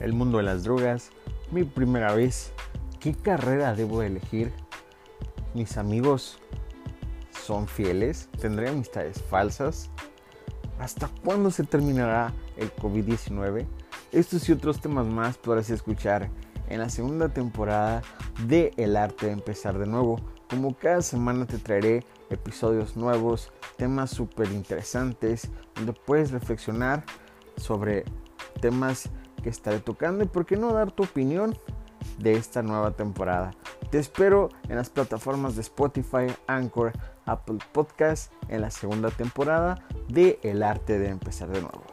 el mundo de las drogas, mi primera vez, qué carrera debo elegir, mis amigos son fieles, tendré amistades falsas, hasta cuándo se terminará el COVID-19. Estos y otros temas más podrás escuchar en la segunda temporada de El arte de empezar de nuevo. Como cada semana te traeré episodios nuevos, temas súper interesantes, donde puedes reflexionar sobre temas que estaré tocando y por qué no dar tu opinión de esta nueva temporada. Te espero en las plataformas de Spotify, Anchor, Apple Podcast en la segunda temporada de El arte de empezar de nuevo.